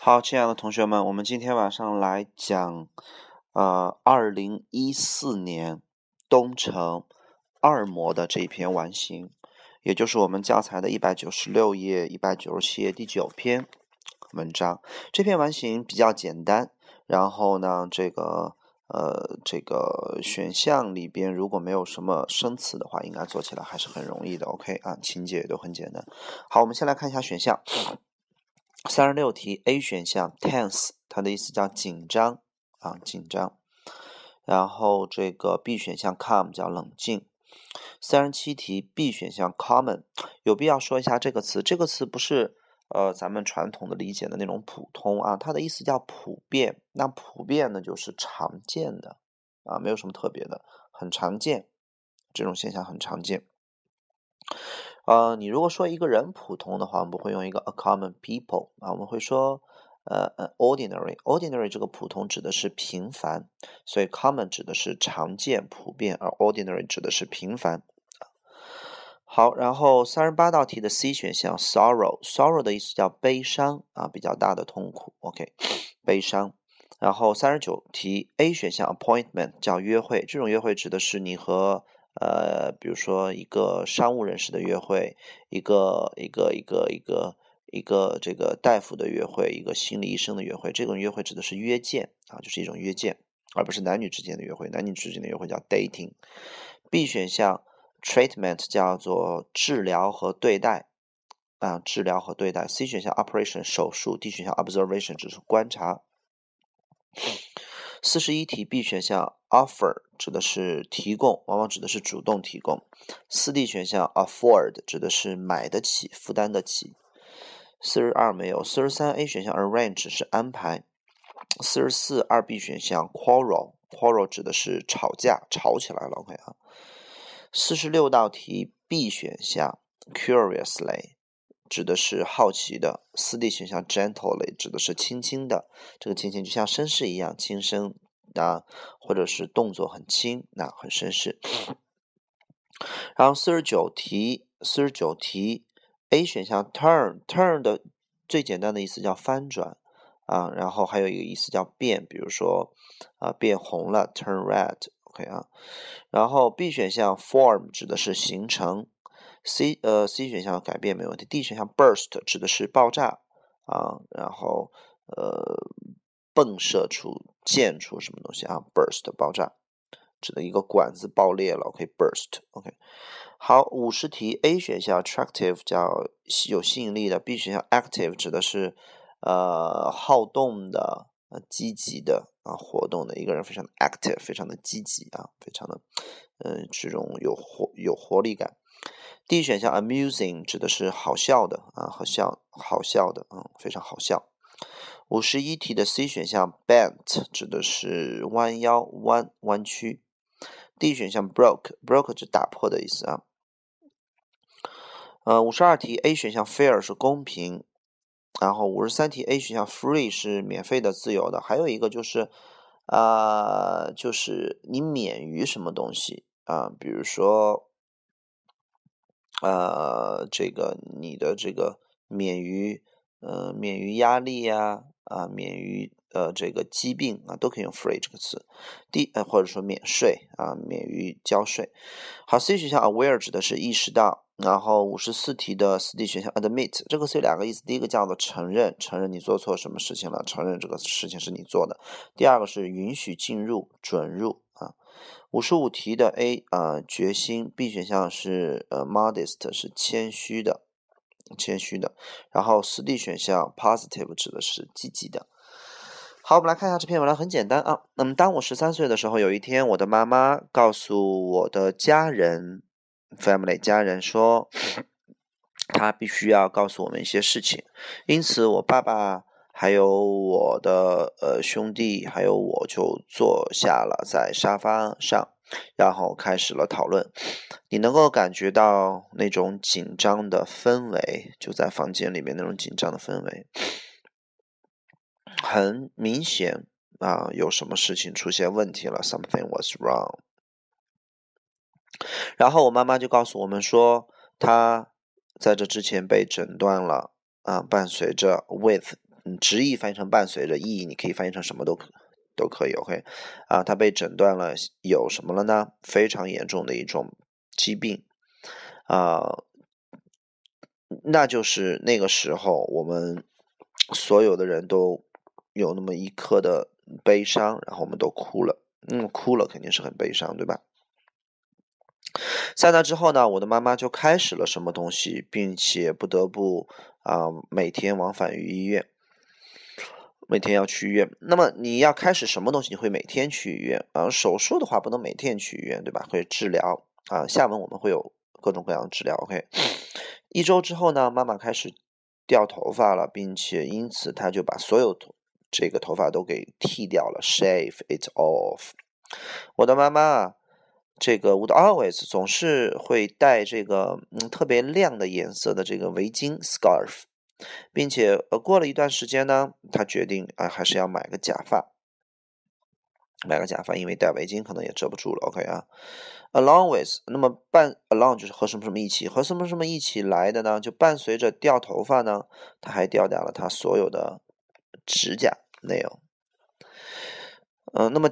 好，亲爱的同学们，我们今天晚上来讲，呃，二零一四年东城二模的这一篇完形，也就是我们教材的一百九十六页、一百九十七页第九篇文章。这篇完形比较简单，然后呢，这个呃，这个选项里边如果没有什么生词的话，应该做起来还是很容易的。OK 啊，情节也都很简单。好，我们先来看一下选项。三十六题，A 选项 tense，它的意思叫紧张啊，紧张。然后这个 B 选项 calm 叫冷静。三十七题，B 选项 common，有必要说一下这个词，这个词不是呃咱们传统的理解的那种普通啊，它的意思叫普遍。那普遍呢就是常见的啊，没有什么特别的，很常见，这种现象很常见。呃，你如果说一个人普通的话，我们不会用一个 a common people 啊，我们会说呃呃 ordinary。ordinary 这个普通指的是平凡，所以 common 指的是常见、普遍，而 ordinary 指的是平凡。好，然后三十八道题的 C 选项 sorrow，sorrow 的意思叫悲伤啊，比较大的痛苦。OK，悲伤。然后三十九题 A 选项 appointment 叫约会，这种约会指的是你和呃，比如说一个商务人士的约会，一个一个一个一个一个这个大夫的约会，一个心理医生的约会，这种约会指的是约见啊，就是一种约见，而不是男女之间的约会。男女之间的约会叫 dating。B 选项 treatment 叫做治疗和对待啊，治疗和对待。C 选项 operation 手术。D 选项 observation 只是观察。四十一题 B 选项 offer 指的是提供，往往指的是主动提供。四 D 选项 afford 指的是买得起、负担得起。四十二没有。四十三 A 选项 arrange 是安排。四十四二 B 选项 quarrel quarrel 指的是吵架、吵起来了。OK 啊。四十六道题 B 选项 curiously。指的是好奇的，四 D 选项 gently 指的是轻轻的，这个轻轻就像绅士一样轻声啊，或者是动作很轻，那很绅士。然后四十九题，四十九题 A 选项 turn turn 的最简单的意思叫翻转啊，然后还有一个意思叫变，比如说啊变红了 turn red，OK 啊，然后 B 选项 form 指的是形成。C 呃 C 选项改变没问题，D 选项 burst 指的是爆炸啊，然后呃迸射出溅出什么东西啊，burst 爆炸，指的一个管子爆裂了，OK burst OK。好，五十题 A 选项 attractive 叫有吸引力的，B 选项 active 指的是呃好动的、呃积极的啊活动的一个人，非常的 active，非常的积极啊，非常的嗯这种有活有活力感。D 选项 amusing 指的是好笑的啊，好笑，好笑的，嗯，非常好笑。五十一题的 C 选项 bent 指的是弯腰、弯弯曲。D 选项 broke，broke 指打破的意思啊。呃，五十二题 A 选项 fair 是公平，然后五十三题 A 选项 free 是免费的、自由的，还有一个就是啊，就是你免于什么东西啊，比如说。呃，这个你的这个免于呃免于压力呀啊免于呃这个疾病啊都可以用 free 这个词。第呃或者说免税啊免于交税。好，C 选项 aware 指的是意识到。然后五十四题的四 D 选项 admit 这个 C 两个意思，第一个叫做承认，承认你做错什么事情了，承认这个事情是你做的。第二个是允许进入，准入。五十五题的 A 啊，决心 B 选项是呃 modest 是谦虚的，谦虚的。然后四 D 选项 positive 指的是积极的。好，我们来看一下这篇文章，很简单啊。那么当我十三岁的时候，有一天我的妈妈告诉我的家人 family 家人说，他必须要告诉我们一些事情，因此我爸爸。还有我的呃兄弟，还有我就坐下了在沙发上，然后开始了讨论。你能够感觉到那种紧张的氛围，就在房间里面那种紧张的氛围，很明显啊，有什么事情出现问题了，something was wrong。然后我妈妈就告诉我们说，她在这之前被诊断了啊，伴随着 with。直译翻译成伴随着，意义你可以翻译成什么都可都可以。OK，啊，他被诊断了有什么了呢？非常严重的一种疾病，啊，那就是那个时候我们所有的人都有那么一刻的悲伤，然后我们都哭了。嗯，哭了肯定是很悲伤，对吧？在那之后呢，我的妈妈就开始了什么东西，并且不得不啊每天往返于医院，每天要去医院。那么你要开始什么东西？你会每天去医院啊？手术的话不能每天去医院，对吧？会治疗啊。下文我们会有各种各样的治疗。OK，一周之后呢，妈妈开始掉头发了，并且因此她就把所有头这个头发都给剃掉了，shave it off。我的妈妈啊。这个 would always 总是会戴这个嗯特别亮的颜色的这个围巾 scarf，并且呃过了一段时间呢，他决定啊还是要买个假发，买个假发，因为戴围巾可能也遮不住了。OK 啊，along with 那么伴 along 就是和什么什么一起，和什么什么一起来的呢？就伴随着掉头发呢，他还掉掉了他所有的指甲 nail。嗯，那么。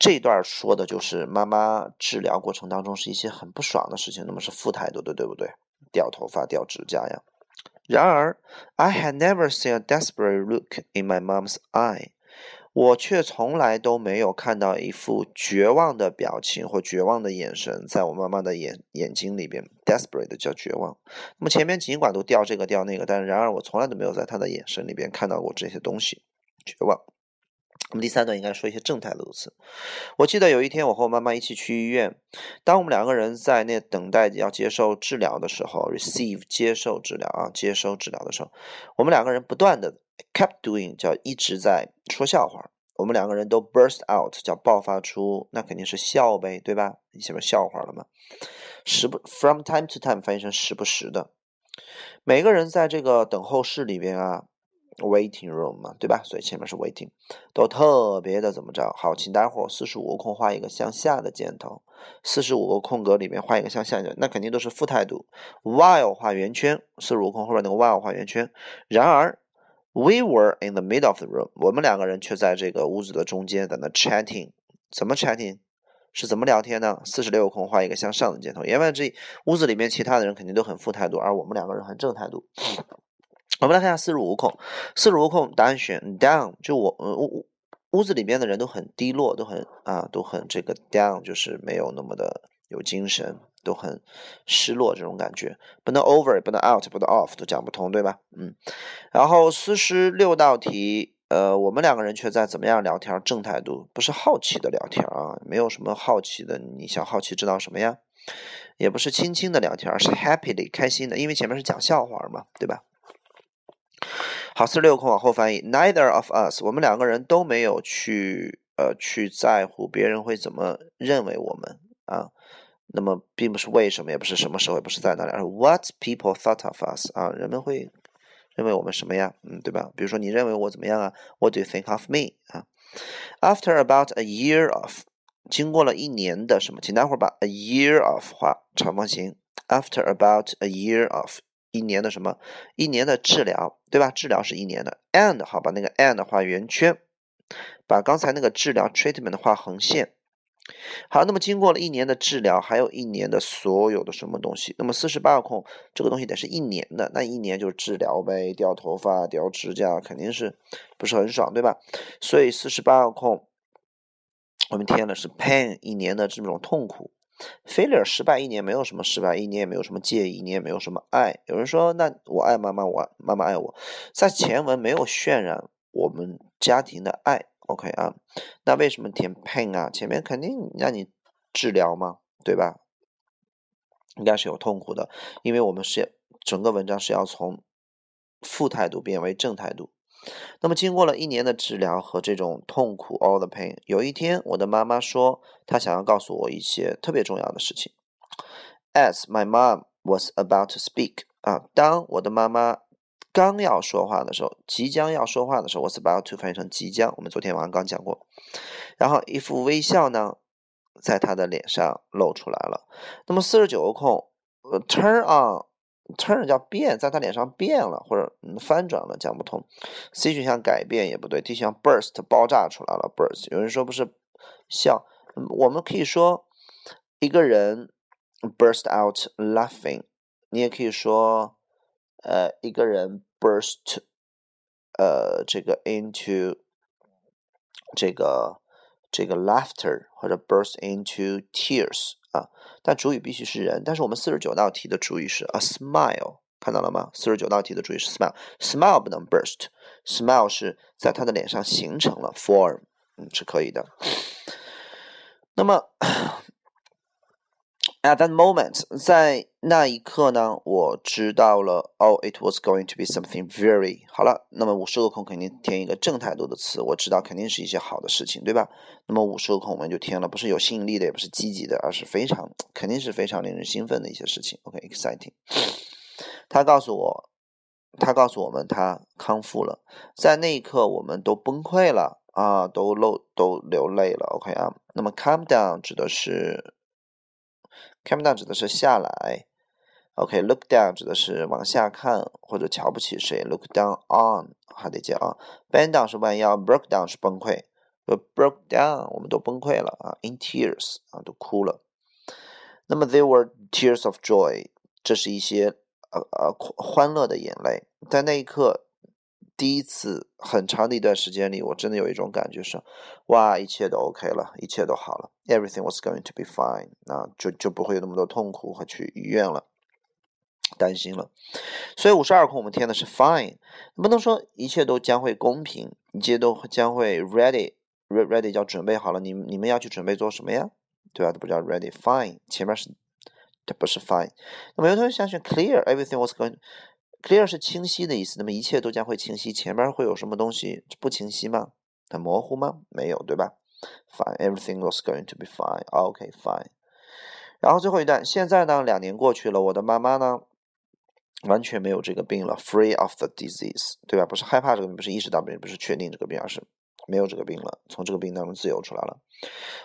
这段说的就是妈妈治疗过程当中是一些很不爽的事情，那么是负态度的，对不对？掉头发、掉指甲呀。然而，I had never seen a desperate look in my mom's eye，我却从来都没有看到一副绝望的表情或绝望的眼神在我妈妈的眼眼睛里边。desperate 叫绝望。那么前面尽管都掉这个掉那个，但是然而我从来都没有在她的眼神里边看到过这些东西，绝望。我们第三段应该说一些正态的词。我记得有一天，我和我妈妈一起去医院。当我们两个人在那等待要接受治疗的时候，receive 接受治疗啊，接收治疗的时候，我们两个人不断的 kept doing 叫一直在说笑话。我们两个人都 burst out 叫爆发出，那肯定是笑呗，对吧？你前面笑话了吗？时不 from time to time 翻译成时不时的。每个人在这个等候室里边啊。Waiting room 嘛，对吧？所以前面是 waiting，都特别的怎么着？好，请待会儿四十五个空画一个向下的箭头，四十五个空格里面画一个向下的，那肯定都是负态度。While 画圆圈，四十五空后边那个 while 画圆圈。然而，we were in the middle of the room，我们两个人却在这个屋子的中间，在那 chatting。怎么 chatting？是怎么聊天呢？四十六个空画一个向上的箭头。言外之意，屋子里面其他的人肯定都很负态度，而我们两个人很正态度。我们来看一下四十五空，四十五空答案选 down，就我屋屋子里面的人都很低落，都很啊，都很这个 down，就是没有那么的有精神，都很失落这种感觉，不能 over，也不能 out，不能 off，都讲不通，对吧？嗯，然后四十六道题，呃，我们两个人却在怎么样聊天？正态度，不是好奇的聊天啊，没有什么好奇的，你想好奇知道什么呀？也不是轻轻的聊天，而是 happily 开心的，因为前面是讲笑话嘛，对吧？好，四十六空往后翻译，Neither of us，我们两个人都没有去呃去在乎别人会怎么认为我们啊。那么并不是为什么，也不是什么时候，也不是在哪里，而是 What people thought of us 啊，人们会认为我们什么呀？嗯，对吧？比如说你认为我怎么样啊？What do you think of me 啊？After about a year of，经过了一年的什么？请待会儿把 a year of 画长方形。After about a year of。一年的什么？一年的治疗，对吧？治疗是一年的。And 好，把那个 and 画圆圈，把刚才那个治疗 treatment 画横线。好，那么经过了一年的治疗，还有一年的所有的什么东西？那么四十八个空，这个东西得是一年的，那一年就是治疗呗，掉头发、掉指甲，肯定是不是很爽，对吧？所以四十八个空，我们填的是 pain，一年的这种痛苦。Failure 失败一年没有什么失败，一年也没有什么介意，你也没有什么爱。有人说，那我爱妈妈，我妈妈爱我，在前文没有渲染我们家庭的爱。OK 啊，那为什么填 pain 啊？前面肯定让你治疗嘛，对吧？应该是有痛苦的，因为我们是整个文章是要从负态度变为正态度。那么，经过了一年的治疗和这种痛苦，all the pain，有一天，我的妈妈说，她想要告诉我一些特别重要的事情。As my mom was about to speak，啊，当我的妈妈刚要说话的时候，即将要说话的时候，was about to 翻译成即将，我们昨天晚上刚讲过。然后一副微笑呢，在她的脸上露出来了。那么四十九个空，呃，turn on。Turn 叫变，在他脸上变了或者翻转了，讲不通。C 选项改变也不对，D 选项 burst 爆炸出来了，burst。有人说不是笑，我们可以说一个人 burst out laughing，你也可以说呃一个人 burst 呃这个 into 这个这个 laughter 或者 burst into tears。啊，但主语必须是人。但是我们四十九道题的主语是 a smile，看到了吗？四十九道题的主语是 smile，smile 不能 burst，smile 是在他的脸上形成了 form，嗯，是可以的。那么。At that moment，在那一刻呢，我知道了。Oh, it was going to be something very 好了。那么五十个空肯定填一个正态度的词，我知道肯定是一些好的事情，对吧？那么五十个空我们就填了，不是有吸引力的，也不是积极的，而是非常肯定是非常令人兴奋的一些事情。OK，exciting。他告诉我，他告诉我们他康复了。在那一刻，我们都崩溃了啊，都漏都流泪了。OK 啊，那么 calm down 指的是。Come down 指的是下来，OK，look down 指的是往下看或者瞧不起谁，look down on 还得接啊，bend down 是弯腰，broke down 是崩溃，broke down 我们都崩溃了啊，in tears 啊都哭了。那么 there were tears of joy，这是一些呃呃欢乐的眼泪，在那一刻。第一次很长的一段时间里，我真的有一种感觉是，哇，一切都 OK 了，一切都好了，everything was going to be fine，啊，就就不会有那么多痛苦和去医院了，担心了。所以五十二空我们填的是 fine，不能说一切都将会公平，一切都将会 ready，ready 叫准备好了，你你们要去准备做什么呀？对吧？这不叫 ready，fine，前面是它不是 fine。那么有同学想选 clear，everything was going。Clear 是清晰的意思，那么一切都将会清晰。前面会有什么东西不清晰吗？很模糊吗？没有，对吧？Fine，everything was going to be fine. OK，fine。然后最后一段，现在呢，两年过去了，我的妈妈呢，完全没有这个病了，free of the disease，对吧？不是害怕这个病，不是意识到病，不是确定这个病，而是没有这个病了，从这个病当中自由出来了。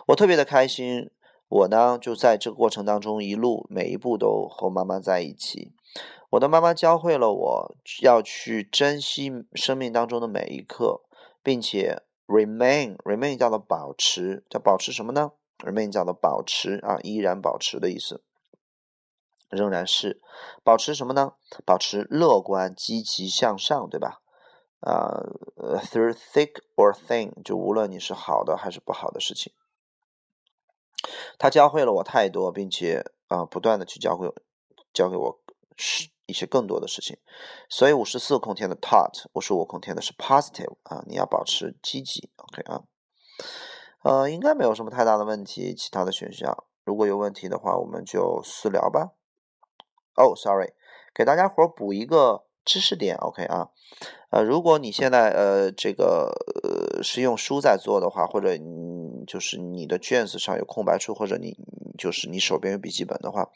我特别的开心，我呢就在这个过程当中一路每一步都和妈妈在一起。我的妈妈教会了我要去珍惜生命当中的每一刻，并且 remain remain 叫做保持，叫保持什么呢？remain 叫做保持啊，依然保持的意思，仍然是保持什么呢？保持乐观、积极向上，对吧？啊，through thick or thin，就无论你是好的还是不好的事情，他教会了我太多，并且啊，不断的去教会教给我是。一些更多的事情，所以五十四空填的 taught，五十五空填的是 positive 啊，你要保持积极，OK 啊，呃，应该没有什么太大的问题，其他的选项如果有问题的话，我们就私聊吧。哦，sorry，给大家伙补一个知识点，OK 啊。呃，如果你现在呃这个呃是用书在做的话，或者你就是你的卷子上有空白处，或者你就是你手边有笔记本的话，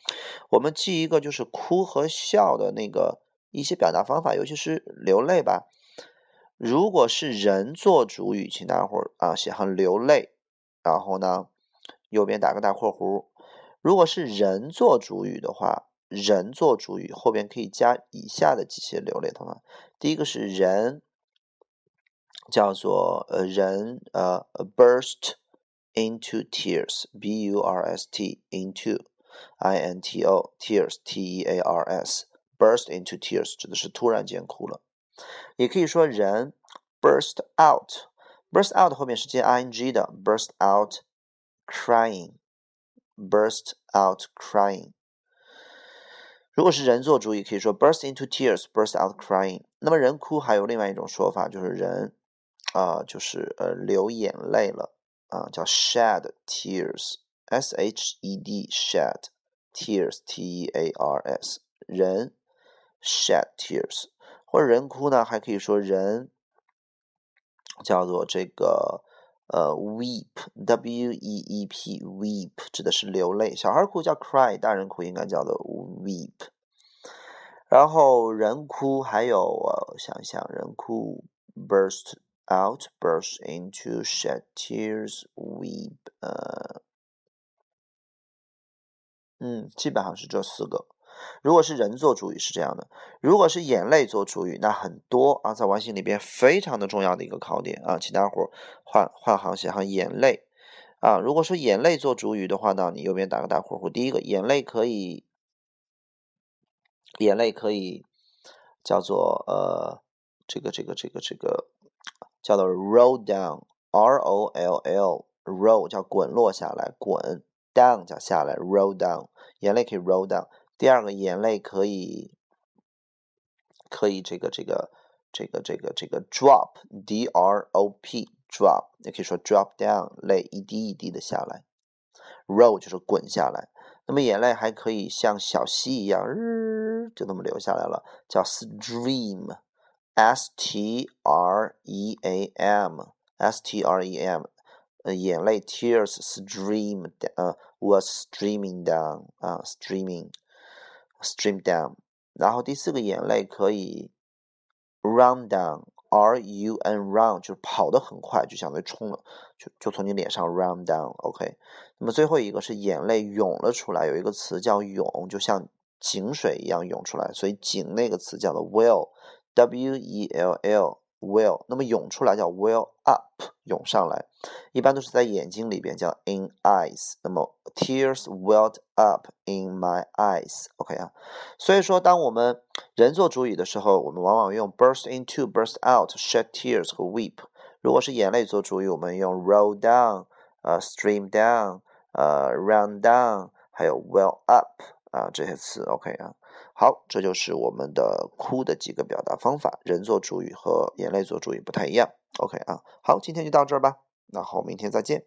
我们记一个就是哭和笑的那个一些表达方法，尤其是流泪吧。如果是人做主语，请大伙儿啊写上流泪，然后呢右边打个大括弧。如果是人做主语的话。人做主语后边可以加以下的几些流泪的方法。第一个是人，叫做呃人呃 burst into tears，b u r s t into i n t o tears t e a r s burst into tears 指的是突然间哭了。也可以说人 burst out，burst out 后面是接 i n g 的 burst out crying，burst out crying。如果是人做主语，可以说 burst into tears，burst out crying。那么人哭还有另外一种说法，就是人啊，就是呃流眼泪了 啊，叫 shed tears，s h e d shed tears，t e a r s，人 shed tears，或者人哭呢，还可以说人叫做这个。呃，weep，w e e p，weep 指的是流泪。小孩哭叫 cry，大人哭应该叫做 weep。然后人哭还有，我想想，人哭 burst out，burst into，shed tears，weep。呃，嗯，基本上是这四个。如果是人做主语是这样的，如果是眼泪做主语，那很多啊，在完形里边非常的重要的一个考点啊，请大伙儿换换行写上眼泪啊。如果说眼泪做主语的话呢，你右边打个大括弧，第一个眼泪可以，眼泪可以叫做呃这个这个这个这个叫做 roll down，r o l l roll 叫滚落下来，滚。down 叫下来，roll down，眼泪可以 roll down。第二个，眼泪可以可以这个这个这个这个这个 drop，d r o p，drop，也可以说 drop down，泪一滴一滴的下来。roll 就是滚下来。那么眼泪还可以像小溪一样，日就那么流下来了，叫 stream stream，s t r e a m，s t r e a m。呃，眼泪 tears stream 呃 was streaming down 啊，streaming stream down。然后第四个眼泪可以 run down，r u n run 就是跑得很快，就相当于冲了，就就从你脸上 run down。OK，那么最后一个是眼泪涌了出来，有一个词叫涌，就像井水一样涌出来，所以井那个词叫做 well，w e l l。Well，那么涌出来叫 well up，涌上来，一般都是在眼睛里边叫 in eyes。那么 tears welled up in my eyes，OK 啊。所以说，当我们人做主语的时候，我们往往用 burst into、burst out、shed tears 和 weep。如果是眼泪做主语，我们用 roll down、呃 stream down、呃 run down，还有 well up 啊这些词，OK 啊。 好，这就是我们的哭的几个表达方法，人做主语和眼泪做主语不太一样。OK 啊，好，今天就到这儿吧，那好，明天再见。